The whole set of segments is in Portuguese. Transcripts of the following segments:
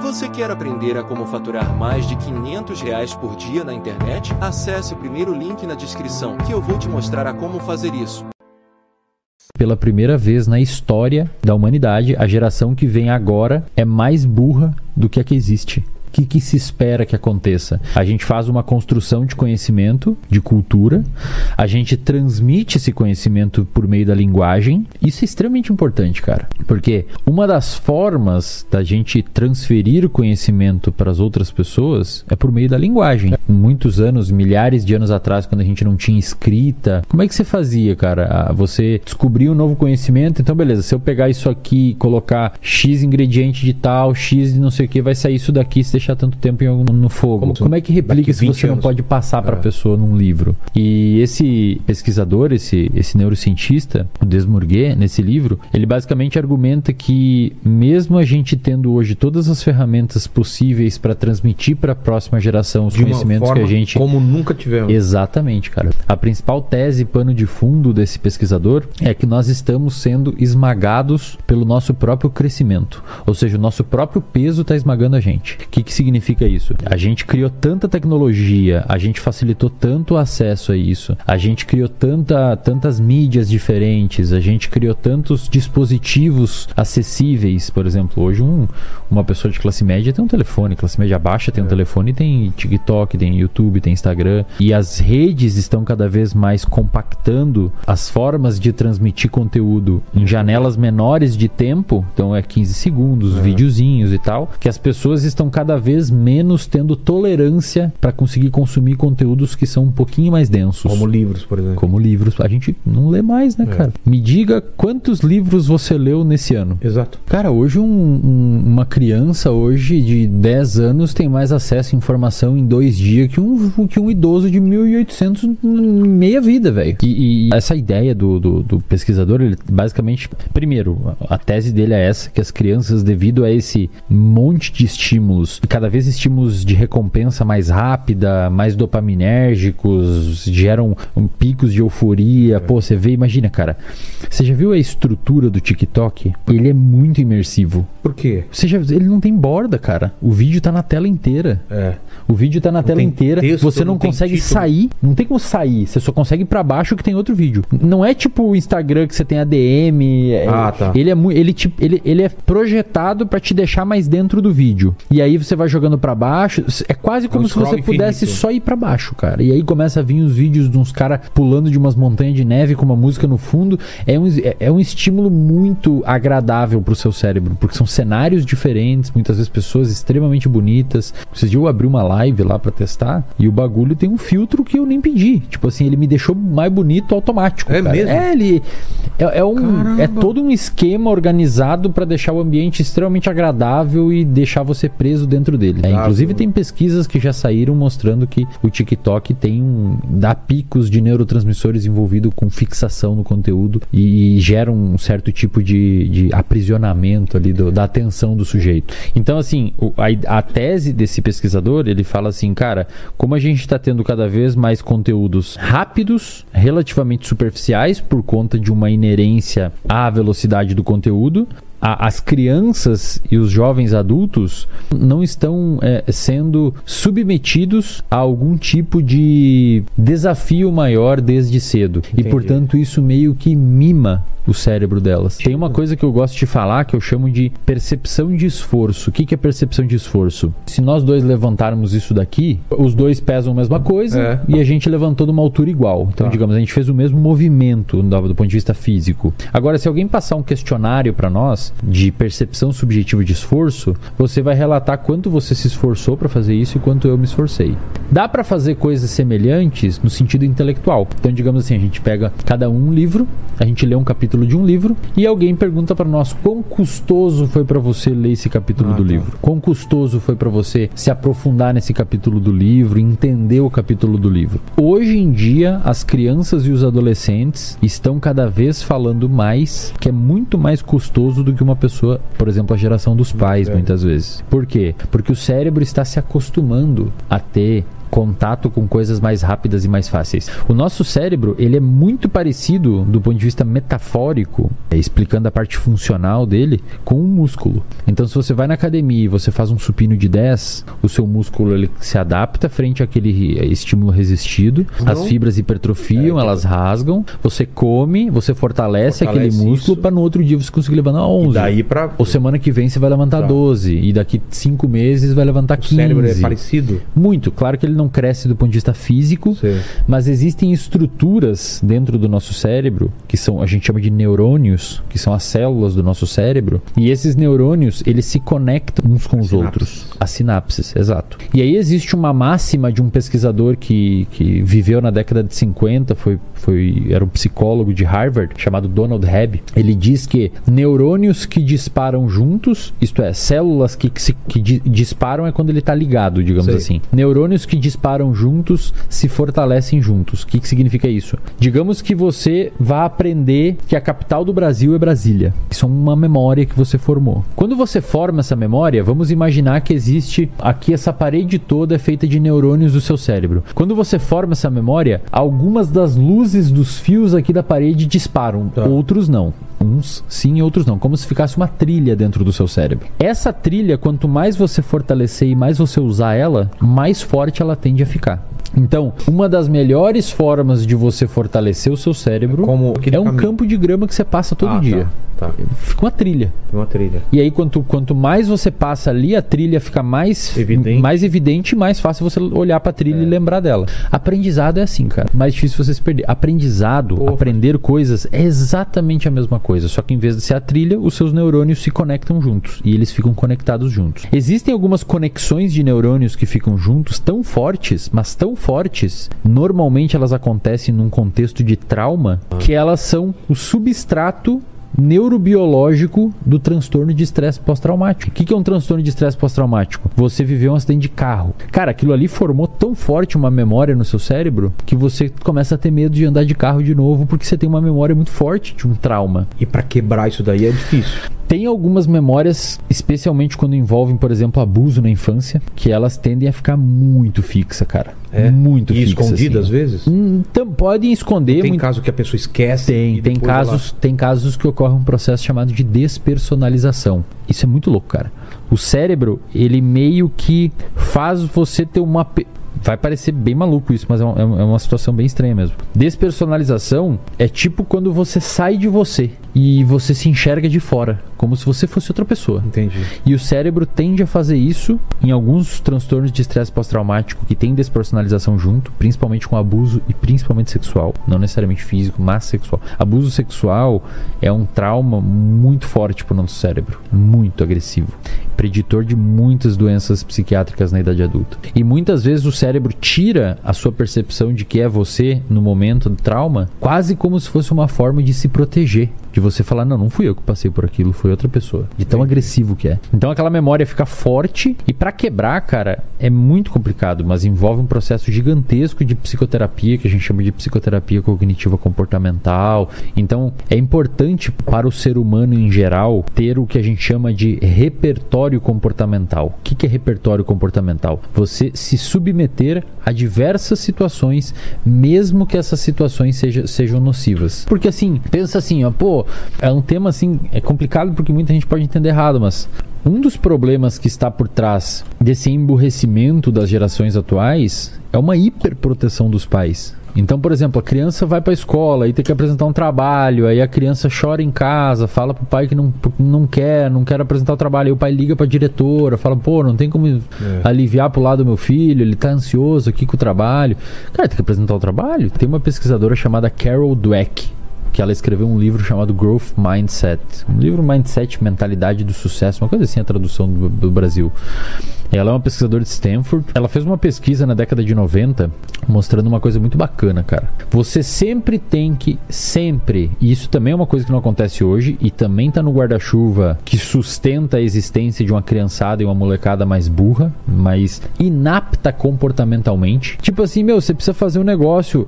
Você quer aprender a como faturar mais de 500 reais por dia na internet? Acesse o primeiro link na descrição que eu vou te mostrar a como fazer isso. Pela primeira vez na história da humanidade, a geração que vem agora é mais burra do que a que existe que, que se espera que aconteça? A gente faz uma construção de conhecimento, de cultura, a gente transmite esse conhecimento por meio da linguagem. Isso é extremamente importante, cara. Porque uma das formas da gente transferir o conhecimento para as outras pessoas é por meio da linguagem. Muitos anos, milhares de anos atrás, quando a gente não tinha escrita, como é que você fazia, cara? Ah, você descobriu um novo conhecimento, então beleza, se eu pegar isso aqui e colocar X ingrediente de tal, X de não sei o que, vai sair isso daqui, você deixar tanto tempo no fogo? Como, como é que replica se você anos. não pode passar para a é. pessoa num livro? E esse pesquisador, esse, esse neurocientista, o Desmourguet, nesse livro, ele basicamente argumenta que mesmo a gente tendo hoje todas as ferramentas possíveis para transmitir para a próxima geração os De conhecimentos que a gente como nunca tivemos. Exatamente, cara. A principal tese pano de fundo desse pesquisador é que nós estamos sendo esmagados pelo nosso próprio crescimento, ou seja, o nosso próprio peso está esmagando a gente. O que, que significa isso? A gente criou tanta tecnologia, a gente facilitou tanto o acesso a isso, a gente criou tanta, tantas mídias diferentes, a gente criou tantos dispositivos acessíveis. Por exemplo, hoje um, uma pessoa de classe média tem um telefone, classe média baixa tem um é. telefone, tem TikTok, tem YouTube, tem Instagram. E as redes estão cada vez mais compactando as formas de transmitir conteúdo em janelas menores de tempo, então é 15 segundos, é. videozinhos e tal, que as pessoas estão cada vez menos tendo tolerância para conseguir consumir conteúdos que são um pouquinho mais densos. Como livros, por exemplo. Como livros. A gente não lê mais, né, é. cara? Me diga quantos livros você leu nesse ano. Exato. Cara, hoje um, um, uma criança hoje de 10 anos tem mais acesso à informação em dois dias que um, que um idoso de 1800 meia vida, velho. E, e, essa ideia do, do, do, pesquisador, ele basicamente, primeiro, a tese dele é essa, que as crianças, devido a esse monte de estímulos cada vez estímulos de recompensa mais rápida, mais dopaminérgicos, geram um, picos de euforia. É. Pô, você vê, imagina, cara. Você já viu a estrutura do TikTok? Ele é muito imersivo. Por quê? Você já, ele não tem borda, cara. O vídeo tá na tela inteira. É. O vídeo tá na não tela inteira. Texto, você não, não consegue sair. Não tem como sair. Você só consegue ir pra baixo que tem outro vídeo. Não é tipo o Instagram que você tem ADM. É, ah, tá. Ele é, ele, tipo, ele, ele é projetado para te deixar mais dentro do vídeo. E aí você vai vai jogando para baixo. É quase como é um se você pudesse infinito. só ir para baixo, cara. E aí começa a vir os vídeos de uns caras pulando de umas montanhas de neve com uma música no fundo. É um, é, é um estímulo muito agradável pro seu cérebro, porque são cenários diferentes, muitas vezes pessoas extremamente bonitas. Esses dias eu abri uma live lá para testar e o bagulho tem um filtro que eu nem pedi. Tipo assim, ele me deixou mais bonito automático. É cara. mesmo? É, ele. É, é um, é todo um esquema organizado para deixar o ambiente extremamente agradável e deixar você preso dentro dele. É, inclusive tem pesquisas que já saíram mostrando que o TikTok tem um, dá picos de neurotransmissores envolvidos com fixação no conteúdo e, e gera um certo tipo de, de aprisionamento ali do, da atenção do sujeito. Então assim, o, a, a tese desse pesquisador ele fala assim, cara, como a gente está tendo cada vez mais conteúdos rápidos, relativamente superficiais por conta de uma inerência à velocidade do conteúdo, a, as crianças e os jovens adultos não estão é, sendo submetidos a algum tipo de desafio maior desde cedo. Entendi. E, portanto, isso meio que mima o cérebro delas. Tem uma coisa que eu gosto de falar que eu chamo de percepção de esforço. O que, que é percepção de esforço? Se nós dois levantarmos isso daqui, os dois pesam a mesma coisa é. e a gente levantou de uma altura igual. Então, tá. digamos, a gente fez o mesmo movimento do, do ponto de vista físico. Agora, se alguém passar um questionário para nós de percepção subjetiva de esforço, você vai relatar quanto você se esforçou para fazer isso e quanto eu me esforcei. Dá para fazer coisas semelhantes no sentido intelectual. Então, digamos assim, a gente pega cada um livro, a gente lê um capítulo capítulo de um livro e alguém pergunta para nós quão custoso foi para você ler esse capítulo ah, do tá. livro. Quão custoso foi para você se aprofundar nesse capítulo do livro, entender o capítulo do livro. Hoje em dia, as crianças e os adolescentes estão cada vez falando mais que é muito mais custoso do que uma pessoa, por exemplo, a geração dos pais, muitas vezes. Por quê? Porque o cérebro está se acostumando a ter contato com coisas mais rápidas e mais fáceis. O nosso cérebro, ele é muito parecido do ponto de vista metafórico, é, explicando a parte funcional dele, com um músculo. Então, se você vai na academia e você faz um supino de 10, o seu músculo ele se adapta frente àquele é, estímulo resistido, Não. as fibras hipertrofiam, é, elas rasgam, você come, você fortalece, fortalece aquele músculo para no outro dia você conseguir levantar 11. E daí pra... Ou semana que vem você vai levantar tá. 12 e daqui 5 meses vai levantar o 15. O cérebro é parecido? Muito. Claro que ele não cresce do ponto de vista físico, Sim. mas existem estruturas dentro do nosso cérebro que são a gente chama de neurônios, que são as células do nosso cérebro, e esses neurônios, eles se conectam uns com os outros. As sinapses, exato. E aí existe uma máxima de um pesquisador que, que viveu na década de 50, foi, foi, era um psicólogo de Harvard, chamado Donald Hebb. Ele diz que neurônios que disparam juntos, isto é, células que, que, se, que disparam é quando ele está ligado, digamos assim. Neurônios que disparam juntos se fortalecem juntos. O que, que significa isso? Digamos que você vá aprender que a capital do Brasil é Brasília. Isso é uma memória que você formou. Quando você forma essa memória, vamos imaginar que existe aqui essa parede toda é feita de neurônios do seu cérebro. Quando você forma essa memória, algumas das luzes dos fios aqui da parede disparam, tá. outros não. Uns sim, outros não. Como se ficasse uma trilha dentro do seu cérebro. Essa trilha, quanto mais você fortalecer e mais você usar ela, mais forte ela tende a ficar. Então, uma das melhores formas de você fortalecer o seu cérebro Como é um caminho. campo de grama que você passa todo ah, dia. Tá. Tá. Fica uma trilha. Uma trilha. E aí, quanto, quanto mais você passa ali, a trilha fica mais evidente, mais evidente e mais fácil você olhar pra trilha é. e lembrar dela. Aprendizado é assim, cara. Mais difícil você se perder. Aprendizado, aprender coisas, é exatamente a mesma coisa. Só que em vez de ser a trilha, os seus neurônios se conectam juntos. E eles ficam conectados juntos. Existem algumas conexões de neurônios que ficam juntos tão fortes, mas tão fortes, normalmente elas acontecem num contexto de trauma, que elas são o substrato neurobiológico do transtorno de estresse pós-traumático. O que é um transtorno de estresse pós-traumático? Você viveu um acidente de carro. Cara, aquilo ali formou tão forte uma memória no seu cérebro que você começa a ter medo de andar de carro de novo porque você tem uma memória muito forte de um trauma. E para quebrar isso daí é difícil. Tem algumas memórias, especialmente quando envolvem, por exemplo, abuso na infância, que elas tendem a ficar muito fixa, cara. É? Muito e fixa. escondida assim. às vezes? Então, podem esconder. tem muito... caso que a pessoa esquece. Tem, tem casos, ela... tem casos que ocorre um processo chamado de despersonalização. Isso é muito louco, cara. O cérebro, ele meio que faz você ter uma vai parecer bem maluco isso, mas é, é, é uma situação bem estranha mesmo. Despersonalização é tipo quando você sai de você e você se enxerga de fora, como se você fosse outra pessoa. Entendi. E o cérebro tende a fazer isso em alguns transtornos de estresse pós-traumático que tem despersonalização junto, principalmente com abuso e principalmente sexual, não necessariamente físico, mas sexual. Abuso sexual é um trauma muito forte para o nosso cérebro, muito agressivo, preditor de muitas doenças psiquiátricas na idade adulta. E muitas vezes o cérebro tira a sua percepção de que é você no momento do trauma, quase como se fosse uma forma de se proteger de você falar, não, não fui eu que passei por aquilo, foi outra pessoa. De tão Sim. agressivo que é. Então aquela memória fica forte e para quebrar, cara, é muito complicado, mas envolve um processo gigantesco de psicoterapia, que a gente chama de psicoterapia cognitiva comportamental. Então é importante para o ser humano em geral ter o que a gente chama de repertório comportamental. O que é repertório comportamental? Você se submeter a diversas situações, mesmo que essas situações sejam, sejam nocivas. Porque assim, pensa assim, ó, pô, é um tema assim, é complicado porque muita gente pode entender errado, mas um dos problemas que está por trás desse emburrecimento das gerações atuais é uma hiperproteção dos pais. Então, por exemplo, a criança vai para a escola e tem que apresentar um trabalho, aí a criança chora em casa, fala pro pai que não, não quer, não quer apresentar o trabalho, aí o pai liga para a diretora, fala: "Pô, não tem como é. aliviar pro lado do meu filho, ele tá ansioso aqui com o trabalho". Cara, tem que apresentar o trabalho. Tem uma pesquisadora chamada Carol Dweck, que ela escreveu um livro chamado Growth Mindset. Um livro Mindset, Mentalidade do Sucesso, uma coisa assim a tradução do, do Brasil. Ela é uma pesquisadora de Stanford. Ela fez uma pesquisa na década de 90 mostrando uma coisa muito bacana, cara. Você sempre tem que, sempre, e isso também é uma coisa que não acontece hoje e também tá no guarda-chuva que sustenta a existência de uma criançada e uma molecada mais burra, mais inapta comportamentalmente. Tipo assim, meu, você precisa fazer um negócio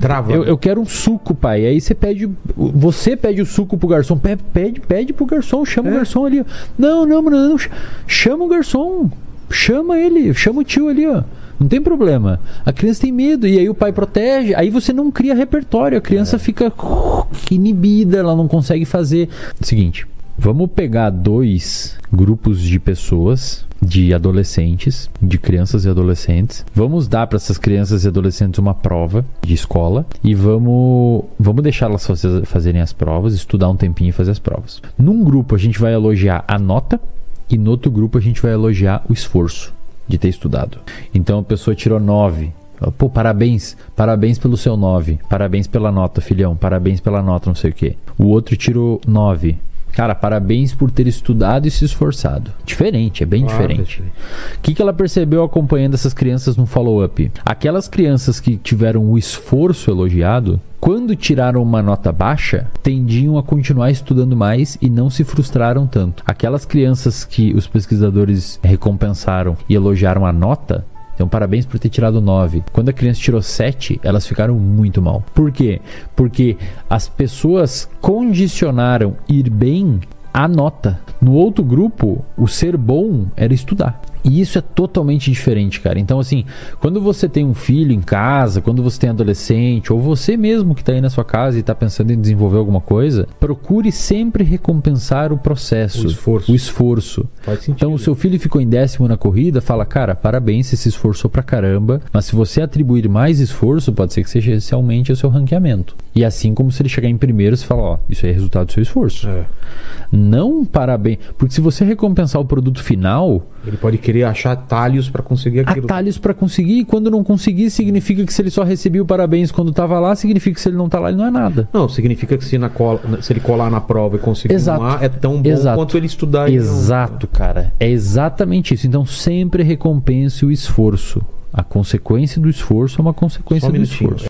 Trava. Eu, eu, quero um suco, pai. Aí você pede. Você pede o suco pro garçom. Pede, pede, pede pro garçom. Chama é. o garçom ali. Não, não, não, não. Chama o garçom. Chama ele. Chama o tio ali, ó. Não tem problema. A criança tem medo e aí o pai protege. Aí você não cria repertório. A criança fica uh, inibida, ela não consegue fazer. Seguinte, vamos pegar dois grupos de pessoas, de adolescentes, de crianças e adolescentes. Vamos dar para essas crianças e adolescentes uma prova de escola e vamos, vamos deixá-las fazer- fazerem as provas, estudar um tempinho e fazer as provas. Num grupo a gente vai elogiar a nota e no outro grupo a gente vai elogiar o esforço de ter estudado. Então a pessoa tirou 9. Pô, parabéns, parabéns pelo seu 9. Parabéns pela nota, filhão. Parabéns pela nota, não sei o quê. O outro tirou 9. Cara, parabéns por ter estudado e se esforçado. Diferente, é bem é diferente. O que, que ela percebeu acompanhando essas crianças no follow-up? Aquelas crianças que tiveram o esforço elogiado, quando tiraram uma nota baixa, tendiam a continuar estudando mais e não se frustraram tanto. Aquelas crianças que os pesquisadores recompensaram e elogiaram a nota, então, parabéns por ter tirado 9. Quando a criança tirou 7, elas ficaram muito mal. Por quê? Porque as pessoas condicionaram ir bem à nota. No outro grupo, o ser bom era estudar. E isso é totalmente diferente, cara. Então, assim, quando você tem um filho em casa, quando você tem adolescente, ou você mesmo que está aí na sua casa e está pensando em desenvolver alguma coisa, procure sempre recompensar o processo, O esforço. O esforço. Sentido. Então, o seu filho ficou em décimo na corrida, fala, cara, parabéns, você se esforçou pra caramba, mas se você atribuir mais esforço, pode ser que seja esse aumente o seu ranqueamento. E assim como se ele chegar em primeiro, você fala, ó, isso aí é resultado do seu esforço. É. Não parabéns. Porque se você recompensar o produto final, Ele pode querer achar atalhos pra conseguir aquilo. atalhos pra conseguir, e quando não conseguir, significa que se ele só recebeu o parabéns quando tava lá, significa que se ele não tá lá, ele não é nada. Não, significa que se, na cola- se ele colar na prova e conseguir Exato. é tão bom Exato. quanto ele estudar. não- Exato, cara. É exatamente isso. Então sempre recompense o esforço. A consequência do esforço é uma consequência um do esforço.